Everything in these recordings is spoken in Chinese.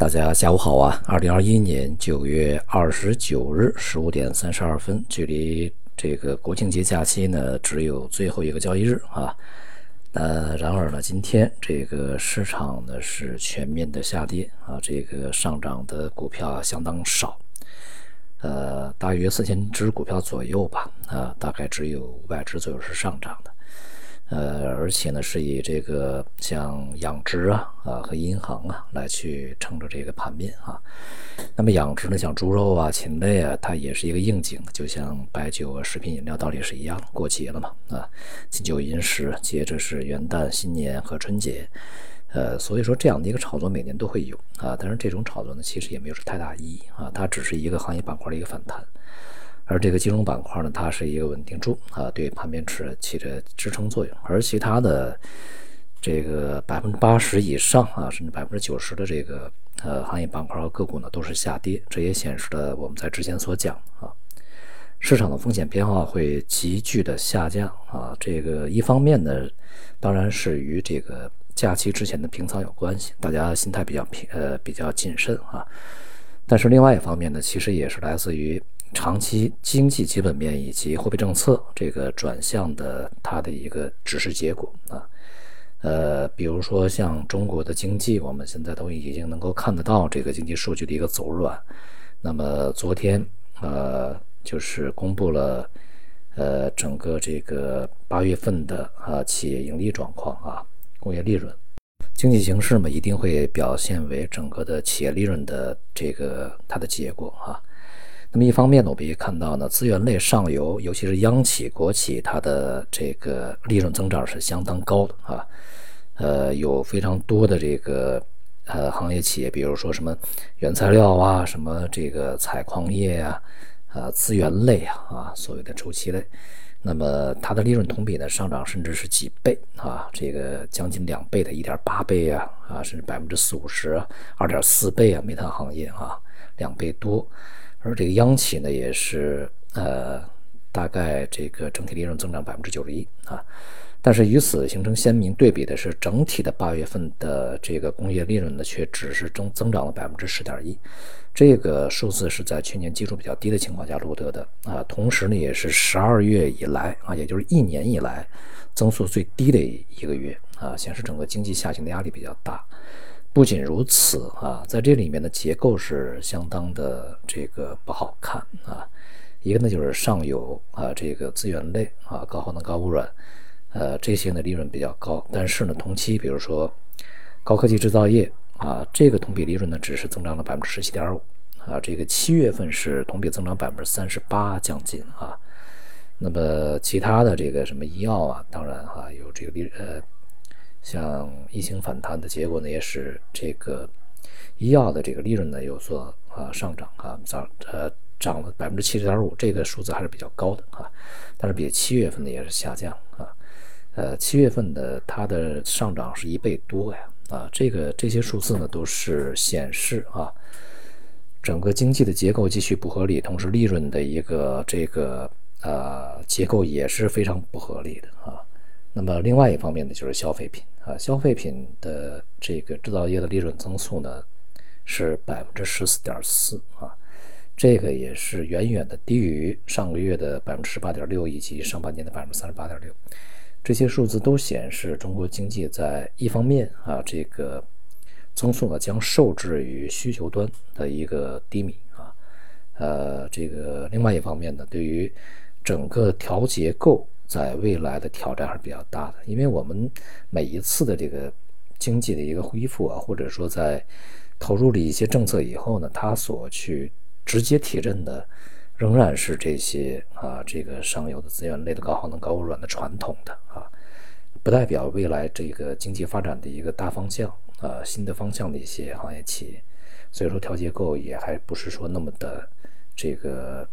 大家下午好啊！二零二一年九月二十九日十五点三十二分，距离这个国庆节假期呢只有最后一个交易日啊。呃，然而呢，今天这个市场呢是全面的下跌啊，这个上涨的股票相当少，呃，大约四千只股票左右吧啊，大概只有五百只左右是上涨的。呃，而且呢，是以这个像养殖啊啊和银行啊来去撑着这个盘面啊。那么养殖呢，像猪肉啊、禽类啊，它也是一个应景，就像白酒啊、食品饮料道理是一样，过节了嘛啊，金九银十，接着是元旦、新年和春节，呃，所以说这样的一个炒作每年都会有啊。但是这种炒作呢，其实也没有太大意义啊，它只是一个行业板块的一个反弹。而这个金融板块呢，它是一个稳定柱啊，对盘面持起着支撑作用。而其他的这个百分之八十以上啊，甚至百分之九十的这个呃行业板块和个股呢，都是下跌。这也显示了我们在之前所讲啊，市场的风险偏好会急剧的下降啊。这个一方面呢，当然是与这个假期之前的平仓有关系，大家心态比较平呃比较谨慎啊。但是另外一方面呢，其实也是来自于。长期经济基本面以及货币政策这个转向的它的一个指示结果啊，呃，比如说像中国的经济，我们现在都已经能够看得到这个经济数据的一个走软。那么昨天呃，就是公布了呃整个这个八月份的啊企业盈利状况啊，工业利润，经济形势嘛一定会表现为整个的企业利润的这个它的结果啊。那么一方面呢，我们也看到呢，资源类上游，尤其是央企、国企，它的这个利润增长是相当高的啊。呃，有非常多的这个呃行业企业，比如说什么原材料啊，什么这个采矿业啊，啊资源类啊，啊所谓的周期类，那么它的利润同比呢上涨甚至是几倍啊，这个将近两倍的，一点八倍啊，啊甚至百分之四五十，二点四倍啊，煤炭行业啊两倍多。而这个央企呢，也是呃，大概这个整体利润增长百分之九十一啊，但是与此形成鲜明对比的是，整体的八月份的这个工业利润呢，却只是增增长了百分之十点一，这个数字是在去年基数比较低的情况下录得的啊，同时呢，也是十二月以来啊，也就是一年以来增速最低的一个月啊，显示整个经济下行的压力比较大。不仅如此啊，在这里面的结构是相当的这个不好看啊。一个呢就是上游啊，这个资源类啊，高耗能、高污染，呃，这些呢利润比较高，但是呢同期比如说高科技制造业啊，这个同比利润呢只是增长了百分之十七点五啊。这个七月份是同比增长百分之三十八将近啊。那么其他的这个什么医药啊，当然哈有这个利呃。像疫情反弹的结果呢，也使这个医药的这个利润呢有所啊上涨啊，涨呃涨了百分之七十点五，这个数字还是比较高的啊。但是比七月份的也是下降啊，呃七月份的它的上涨是一倍多呀啊，这个这些数字呢都是显示啊，整个经济的结构继续不合理，同时利润的一个这个呃结构也是非常不合理的啊。那么另外一方面呢，就是消费品啊，消费品的这个制造业的利润增速呢是百分之十四点四啊，这个也是远远的低于上个月的百分之十八点六以及上半年的百分之三十八点六，这些数字都显示中国经济在一方面啊，这个增速呢将受制于需求端的一个低迷啊，呃，这个另外一方面呢，对于整个调结构。在未来的挑战还是比较大的，因为我们每一次的这个经济的一个恢复啊，或者说在投入了一些政策以后呢，它所去直接提振的仍然是这些啊，这个上游的资源类的高耗能、高污染的传统的啊，不代表未来这个经济发展的一个大方向啊，新的方向的一些行业企业，所以说调结构也还不是说那么的这个。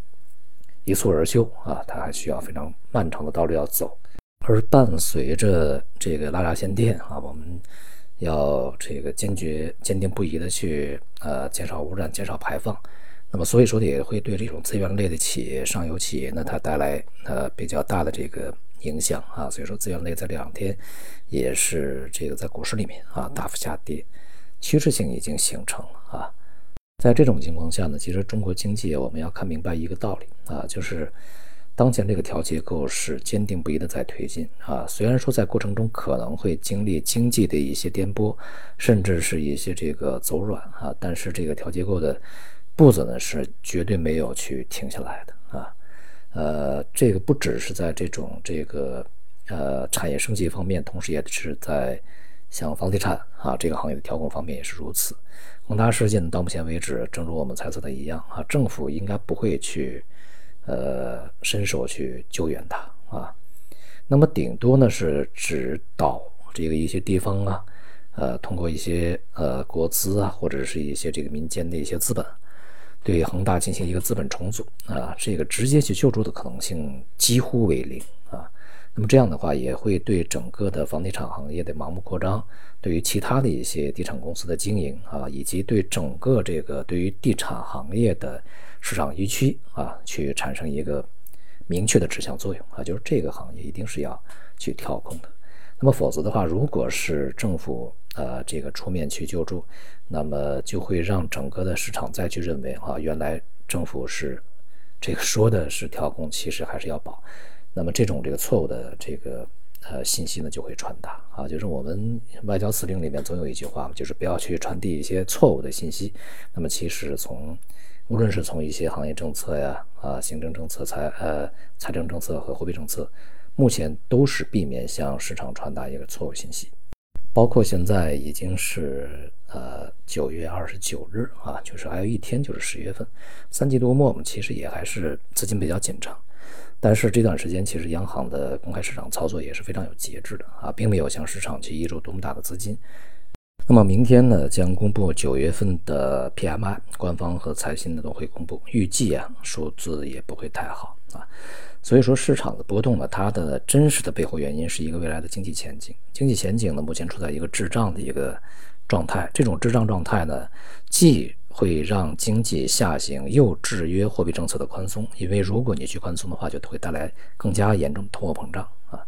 一蹴而就啊，它还需要非常漫长的道路要走，而伴随着这个拉闸限电啊，我们要这个坚决、坚定不移的去呃减少污染、减少排放，那么所以说也会对这种资源类的企业、上游企业呢，它带来呃比较大的这个影响啊，所以说资源类这两天也是这个在股市里面啊大幅下跌。趋势性已经形成了啊。在这种情况下呢，其实中国经济我们要看明白一个道理啊，就是当前这个调结构是坚定不移的在推进啊。虽然说在过程中可能会经历经济的一些颠簸，甚至是一些这个走软啊，但是这个调结构的步子呢是绝对没有去停下来的啊。呃，这个不只是在这种这个呃产业升级方面，同时也是在像房地产啊这个行业的调控方面也是如此。恒大事件到目前为止，正如我们猜测的一样啊，政府应该不会去，呃，伸手去救援它啊。那么顶多呢是指导这个一些地方啊，呃，通过一些呃国资啊，或者是一些这个民间的一些资本，对恒大进行一个资本重组啊，这个直接去救助的可能性几乎为零。那么这样的话，也会对整个的房地产行业的盲目扩张，对于其他的一些地产公司的经营啊，以及对整个这个对于地产行业的市场预期啊，去产生一个明确的指向作用啊，就是这个行业一定是要去调控的。那么否则的话，如果是政府呃这个出面去救助，那么就会让整个的市场再去认为啊，原来政府是这个说的是调控，其实还是要保。那么这种这个错误的这个呃信息呢就会传达啊，就是我们外交辞令里面总有一句话，就是不要去传递一些错误的信息。那么其实从无论是从一些行业政策呀啊行政政策财呃财政政策和货币政策，目前都是避免向市场传达一个错误信息。包括现在已经是呃九月二十九日啊，就是还有一天就是十月份，三季度末我们其实也还是资金比较紧张。但是这段时间，其实央行的公开市场操作也是非常有节制的啊，并没有向市场去移入多么大的资金。那么明天呢，将公布九月份的 PMI，官方和财新的都会公布，预计啊数字也不会太好啊。所以说市场的波动呢，它的真实的背后原因是一个未来的经济前景。经济前景呢，目前处在一个滞胀的一个状态，这种滞胀状态呢，既会让经济下行，又制约货币政策的宽松。因为如果你去宽松的话，就会带来更加严重的通货膨胀啊。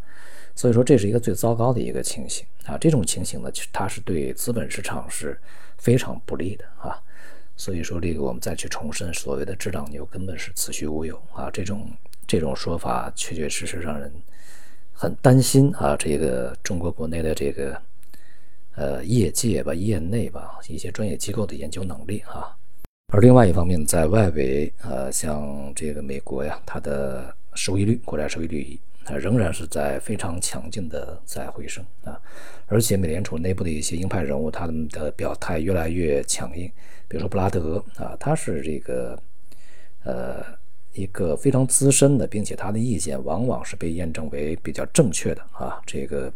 所以说，这是一个最糟糕的一个情形啊。这种情形呢，其实它是对资本市场是非常不利的啊。所以说，这个我们再去重申，所谓的滞胀牛根本是子虚乌有啊。这种这种说法，确确实实让人很担心啊。这个中国国内的这个。呃，业界吧，业内吧，一些专业机构的研究能力啊。而另外一方面，在外围，呃，像这个美国呀，它的收益率，国债收益率，它仍然是在非常强劲的在回升啊。而且，美联储内部的一些鹰派人物，他们的表态越来越强硬。比如说布拉德啊，他是这个呃一个非常资深的，并且他的意见往往是被验证为比较正确的啊。这个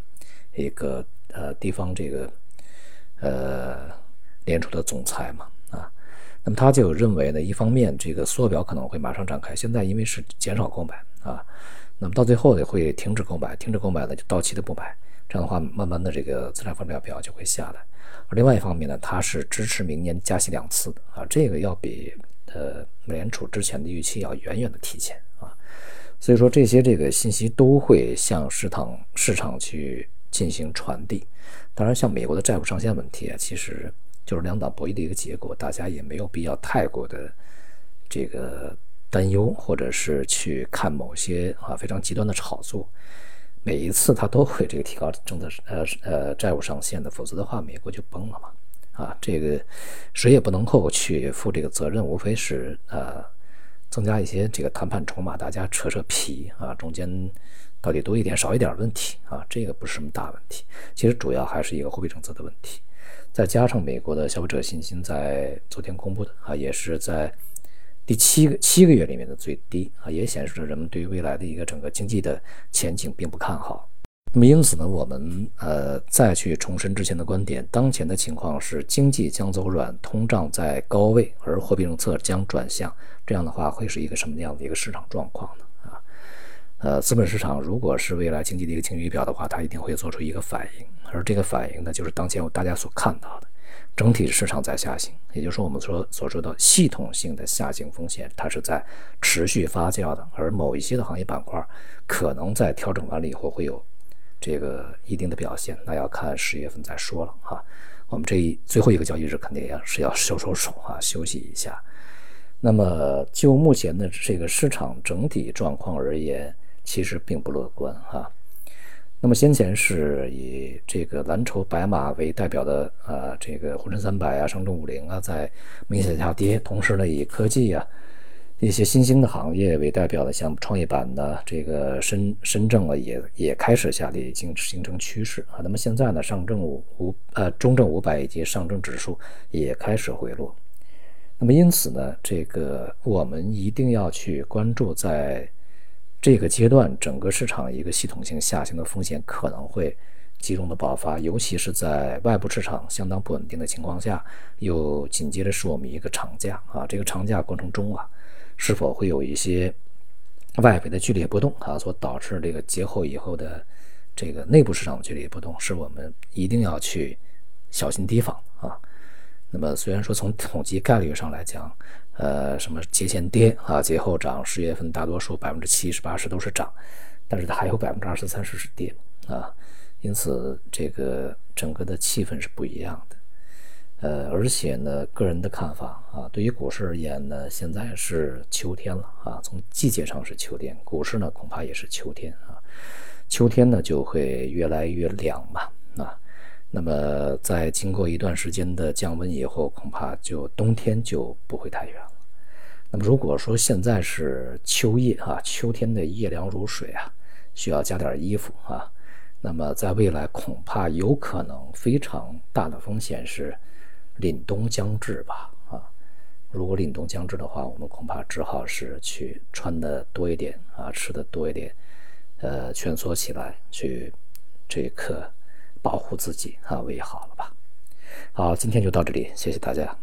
一个。呃，地方这个，呃，联储的总裁嘛，啊，那么他就认为呢，一方面这个缩表可能会马上展开，现在因为是减少购买啊，那么到最后也会停止购买，停止购买呢就到期的不买，这样的话慢慢的这个资产负债表就会下来。而另外一方面呢，他是支持明年加息两次的啊，这个要比呃美联储之前的预期要远远的提前啊，所以说这些这个信息都会向市场市场去。进行传递，当然，像美国的债务上限问题啊，其实就是两党博弈的一个结果，大家也没有必要太过的这个担忧，或者是去看某些啊非常极端的炒作。每一次他都会这个提高政策呃呃债务上限的，否则的话美国就崩了嘛。啊，这个谁也不能够去负这个责任，无非是呃增加一些这个谈判筹码，大家扯扯皮啊，中间。到底多一点少一点问题啊？这个不是什么大问题，其实主要还是一个货币政策的问题。再加上美国的消费者信心在昨天公布的啊，也是在第七个七个月里面的最低啊，也显示着人们对于未来的一个整个经济的前景并不看好。那么因此呢，我们呃再去重申之前的观点，当前的情况是经济将走软，通胀在高位，而货币政策将转向。这样的话会是一个什么样的一个市场状况呢？呃，资本市场如果是未来经济的一个晴雨表的话，它一定会做出一个反应，而这个反应呢，就是当前大家所看到的，整体市场在下行，也就是说我们说所说的系统性的下行风险，它是在持续发酵的，而某一些的行业板块可能在调整完了以后会有这个一定的表现，那要看十月份再说了哈。我们这最后一个交易日肯定要是要收收手啊，休息一下。那么就目前的这个市场整体状况而言，其实并不乐观哈。那么先前是以这个蓝筹白马为代表的啊，这个沪深三百啊、上证五零啊，在明显下跌，同时呢，以科技啊。一些新兴的行业为代表的，像创业板的这个深深证啊，也也开始下跌，已经形成趋势啊。那么现在呢，上证五五呃中证五百以及上证指数也开始回落。那么因此呢，这个我们一定要去关注，在这个阶段整个市场一个系统性下行的风险可能会集中的爆发，尤其是在外部市场相当不稳定的情况下，又紧接着是我们一个长假啊，这个长假过程中啊。是否会有一些外围的剧烈波动啊，所导致这个节后以后的这个内部市场的剧烈波动，是我们一定要去小心提防啊。那么，虽然说从统计概率上来讲，呃，什么节前跌啊，节后涨，十月份大多数百分之七十八十都是涨，但是它还有百分之二十三十是跌啊，因此这个整个的气氛是不一样的。呃，而且呢，个人的看法啊，对于股市而言呢，现在是秋天了啊，从季节上是秋天，股市呢恐怕也是秋天啊，秋天呢就会越来越凉嘛啊，那么在经过一段时间的降温以后，恐怕就冬天就不会太远了。那么如果说现在是秋夜啊，秋天的夜凉如水啊，需要加点衣服啊，那么在未来恐怕有可能非常大的风险是。凛冬将至吧，啊，如果凛冬将至的话，我们恐怕只好是去穿的多一点啊，吃的多一点，呃，蜷缩起来去这一刻保护自己啊，为好了吧。好，今天就到这里，谢谢大家。